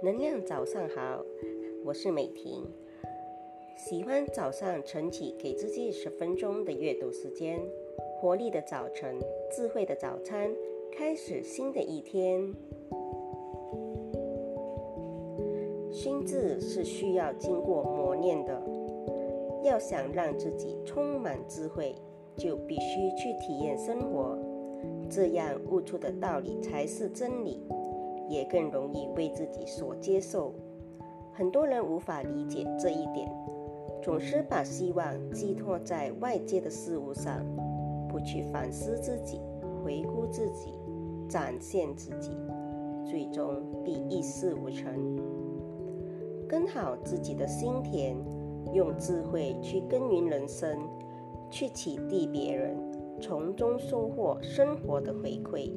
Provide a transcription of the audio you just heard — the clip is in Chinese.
能量早上好，我是美婷。喜欢早上晨起给自己十分钟的阅读时间，活力的早晨，智慧的早餐，开始新的一天。心智是需要经过磨练的，要想让自己充满智慧，就必须去体验生活，这样悟出的道理才是真理，也更容易为自己所接受。很多人无法理解这一点。总是把希望寄托在外界的事物上，不去反思自己、回顾自己、展现自己，最终必一事无成。跟好自己的心田，用智慧去耕耘人生，去启迪别人，从中收获生活的回馈。